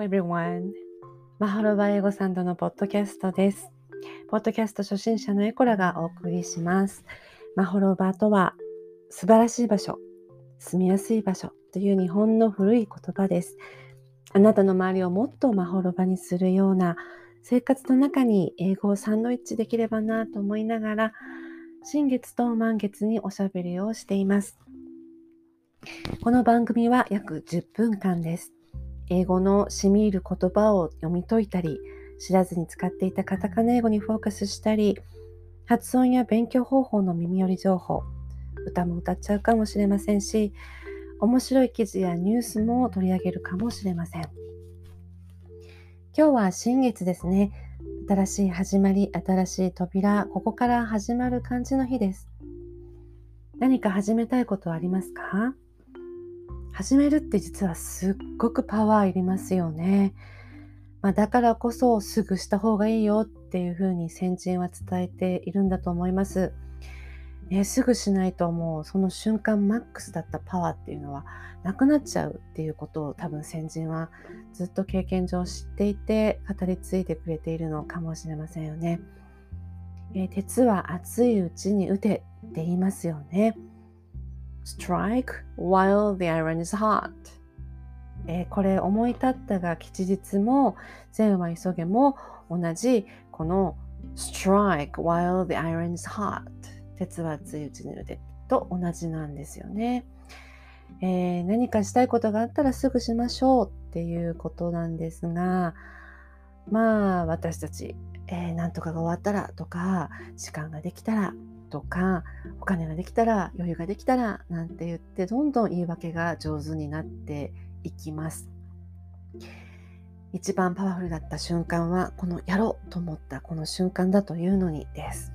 everyone. マハロバ英語サンドのポッドキャストです。ポッドキャスト初心者のエコラがお送りします。マホロバとは素晴らしい場所、住みやすい場所という日本の古い言葉です。あなたの周りをもっとマホロバにするような生活の中に英語をサンドイッチできればなと思いながら、新月と満月におしゃべりをしています。この番組は約10分間です。英語の染み入る言葉を読み解いたり、知らずに使っていたカタカナ英語にフォーカスしたり、発音や勉強方法の耳寄り情報、歌も歌っちゃうかもしれませんし、面白い記事やニュースも取り上げるかもしれません。今日は新月ですね。新しい始まり、新しい扉、ここから始まる感じの日です。何か始めたいことはありますか？始めるって実はすっごくパワーいりますよね。まあ、だからこそすぐした方がいいよっていうふうに先人は伝えているんだと思います。ね、すぐしないともうその瞬間マックスだったパワーっていうのはなくなっちゃうっていうことを多分先人はずっと経験上知っていて語り継いでくれているのかもしれませんよね。えー、鉄は熱いうちに打てって言いますよね。Strike while the iron is hot. えー、これ思い立ったが吉日も善は急げも同じこの strike while the iron is hot 鉄は熱いうちに腕と同じなんですよね、えー、何かしたいことがあったらすぐしましょうっていうことなんですがまあ私たち、えー、なんとかが終わったらとか時間ができたらとかお金ができたら余裕ができたらなんて言ってどんどん言い訳が上手になっていきます。一番パワフルだった瞬間はこのやろうと思ったこの瞬間だというのにです、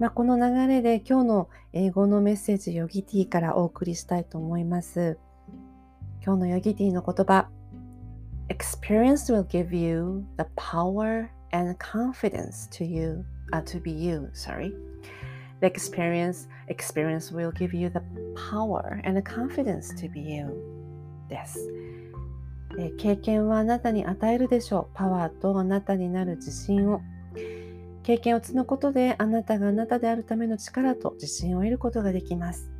まあ、この流れで今日の英語のメッセージヨギティからお送りしたいと思います。今日のヨギティの言葉 Experience will give you the power and confidence to you. Uh, to be you sorry The experience, experience will give you the power and the confidence to be you です。経験はあなたに与えるでしょう。パワーとあなたになる自信を。経験を積むことであなたがあなたであるための力と自信を得ることができます。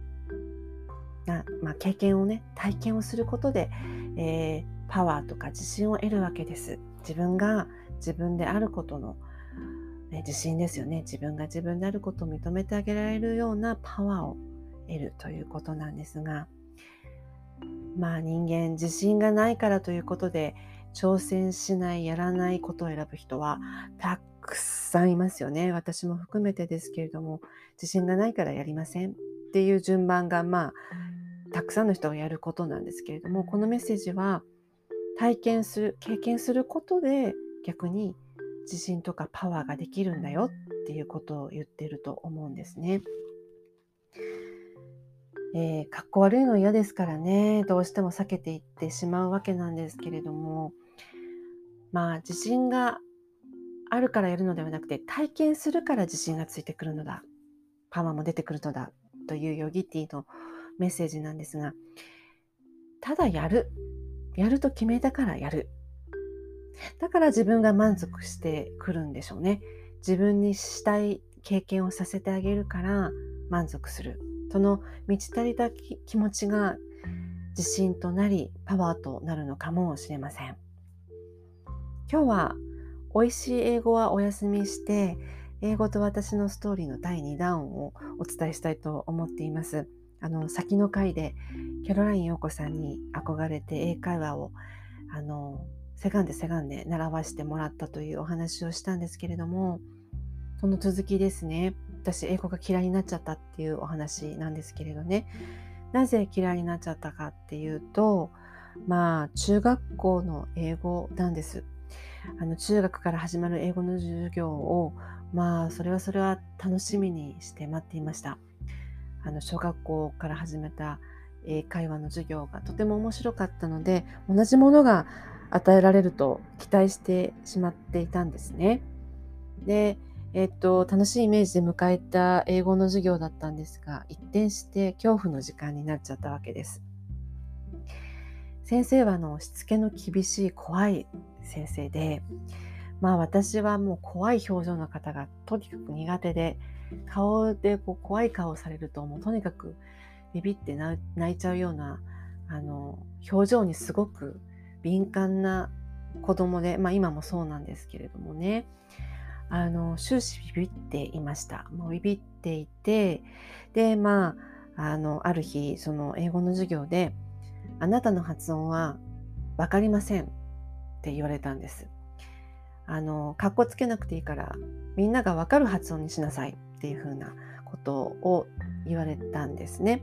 あまあ、経験をね、体験をすることで、えー、パワーとか自信を得るわけです。自分が自分であることのね、自信ですよね。自分が自分であることを認めてあげられるようなパワーを得るということなんですが、まあ人間自信がないからということで挑戦しない、やらないことを選ぶ人はたくさんいますよね。私も含めてですけれども、自信がないからやりませんっていう順番がまあたくさんの人がやることなんですけれども、このメッセージは体験する、経験することで逆に自信とかパワーができるんだよっていうことを言ってると思うんですね。えー、かっこ悪いの嫌ですからね。どうしても避けていってしまうわけなんですけれども。まあ自信があるからやるのではなくて体験するから自信がついてくるのだ。パワーも出てくるのだ。というヨギティのメッセージなんですが。ただやる。やると決めたからやる。だから自分が満足してくるんでしょうね。自分にしたい経験をさせてあげるから満足する。その満ち足りた気持ちが自信となりパワーとなるのかもしれません。今日は美味しい英語はお休みして英語と私のストーリーの第2弾をお伝えしたいと思っています。あの先の回でキャロライン陽子さんに憧れて英会話をあのせがんでせがんで習わしてもらったというお話をしたんですけれどもその続きですね。私英語が嫌いになっちゃったっていうお話なんですけれどね。なぜ嫌いになっちゃったかっていうとまあ中学校の英語なんです。あの中学から始まる英語の授業をまあそれはそれは楽しみにして待っていました。あの小学校から始めた英会話の授業がとても面白かったので同じものが与えられると期待してしまっていたんですね。で、えっと、楽しいイメージで迎えた英語の授業だったんですが、一転して恐怖の時間になっちゃったわけです。先生はあのしつけの厳しい怖い先生でまあ私はもう怖い表情の方がとにかく苦手で顔でこう怖い顔をされるともうとにかくビビって泣いちゃうようなあの表情にすごく敏感な子供で、まあ、今もそうなんですけれどもねあの終始ビビっていましたもうビビっていてでまああのある日その英語の授業で「あなたの発音は分かりません」って言われたんです。あのかっこつけなくていいからみんなが分かる発音にしなさいっていうふうなことを言われたんですね。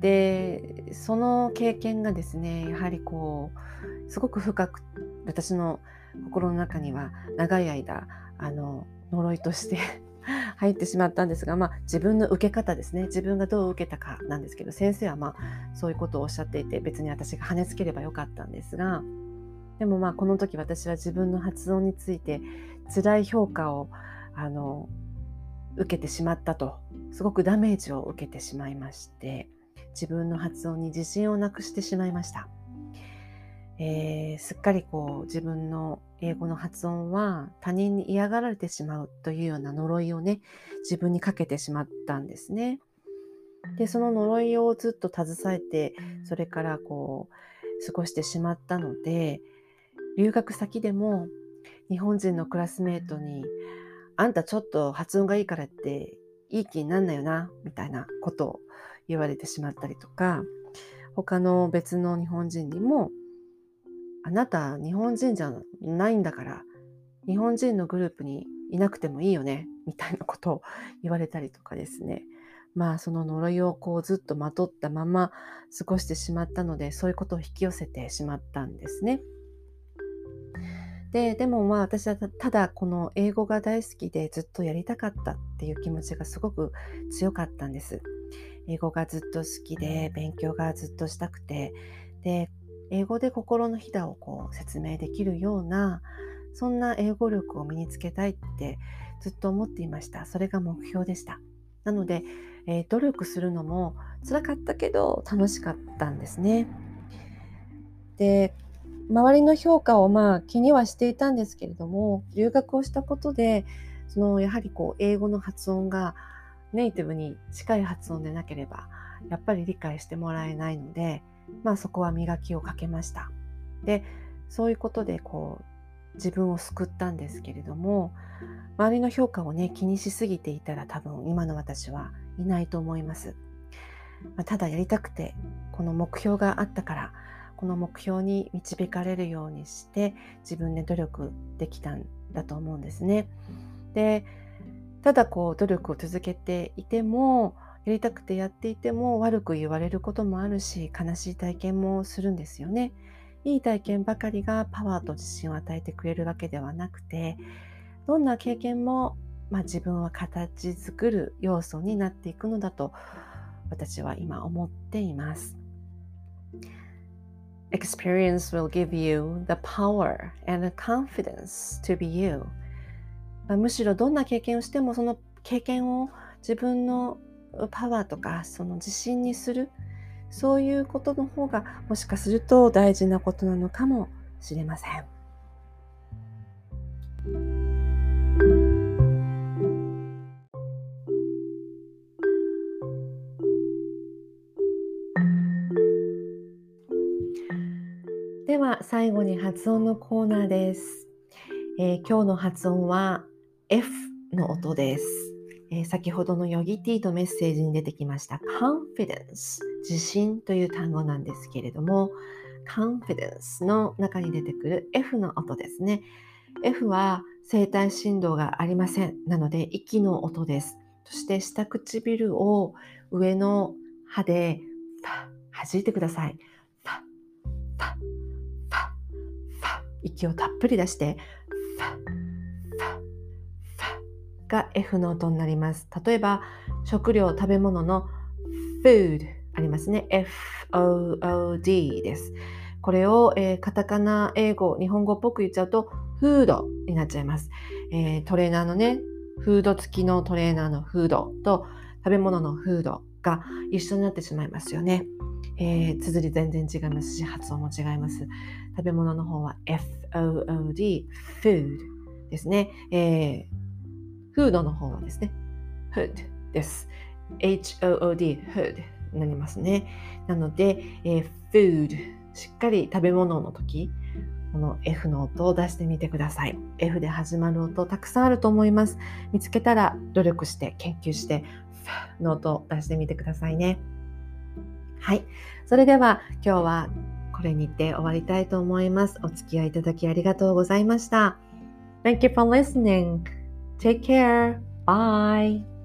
でその経験がですねやはりこうすごく深く私の心の中には長い間あの呪いとして 入ってしまったんですが、まあ、自分の受け方ですね。自分がどう受けたかなんですけど先生はまあそういうことをおっしゃっていて別に私が跳ねつければよかったんですがでもまあこの時私は自分の発音について辛い評価をあの受けてしまったとすごくダメージを受けてしまいまして自分の発音に自信をなくしてしまいました。えー、すっかりこう自分の英語の発音は他人に嫌がられてしまうというような呪いをね自分にかけてしまったんですね。でその呪いをずっと携えてそれからこう過ごしてしまったので留学先でも日本人のクラスメートに「あんたちょっと発音がいいからっていい気になんなよな」みたいなことを言われてしまったりとか他の別の日本人にも「あなた日本人じゃないんだから日本人のグループにいなくてもいいよね」みたいなことを言われたりとかですねまあその呪いをこうずっとまとったまま過ごしてしまったのでそういうことを引き寄せてしまったんですね。ででもまあ私はただこの英語が大好きでずっとやりたかったっていう気持ちがすごく強かったんです。英語がずっと好きで勉強がずっとしたくて。で英語で心のひだをこう説明できるようなそんな英語力を身につけたいってずっと思っていました。それが目標でした。なので、えー、努力するのも辛かったけど楽しかったんですね。で周りの評価をまあ気にはしていたんですけれども留学をしたことでそのやはりこう英語の発音がネイティブに近い発音でなければやっぱり理解してもらえないので、まあ、そこは磨きをかけました。でそういうことでこう自分を救ったんですけれども周りの評価をね気にしすぎていたら多分今の私はいないと思います。まあ、ただやりたくてこの目標があったからこの目標に導かれるようにして自分で努力できたんだと思うんですね。でただこう努力を続けていてもやりたくてやっていても悪く言われることもあるし悲しい体験もするんですよね。いい体験ばかりがパワーと自信を与えてくれるわけではなくてどんな経験も、まあ、自分は形作る要素になっていくのだと私は今思っています。Experience will give you the power and the confidence to be you. まあ、むしろどんな経験をしてもその経験を自分のパワーとかその自信にするそういうことの方がもしかすると大事なことなのかもしれません。最後に発音のコーナーです。えー、今日の発音は F の音です。えー、先ほどのヨギティとメッセージに出てきました confidence 自信という単語なんですけれども confidence の中に出てくる F の音ですね。F は声帯振動がありません。なので息の音です。そして下唇を上の歯で弾いてください。息をたっぷり出してが F の音になります。例えば、食料、食べ物の food ありますね。F-O-O-D です。これを、えー、カタカナ、英語、日本語っぽく言っちゃうと、フードになっちゃいます。えー、トレーナーのね、フード付きのトレーナーのフードと食べ物のフードが一緒になってしまいますよね。えー、綴り全然違いますし、発音も違います。食べ物の方は food, food ですね。えー、フードの方はですね、food です。hood, food になりますね。なので、えー、food しっかり食べ物の時、この F の音を出してみてください。F で始まる音たくさんあると思います。見つけたら努力して研究しての音を出してみてくださいね。はい。それでは今日はこれにて終わりたいと思います。お付き合いいただきありがとうございました。Thank you for listening. Take care. Bye.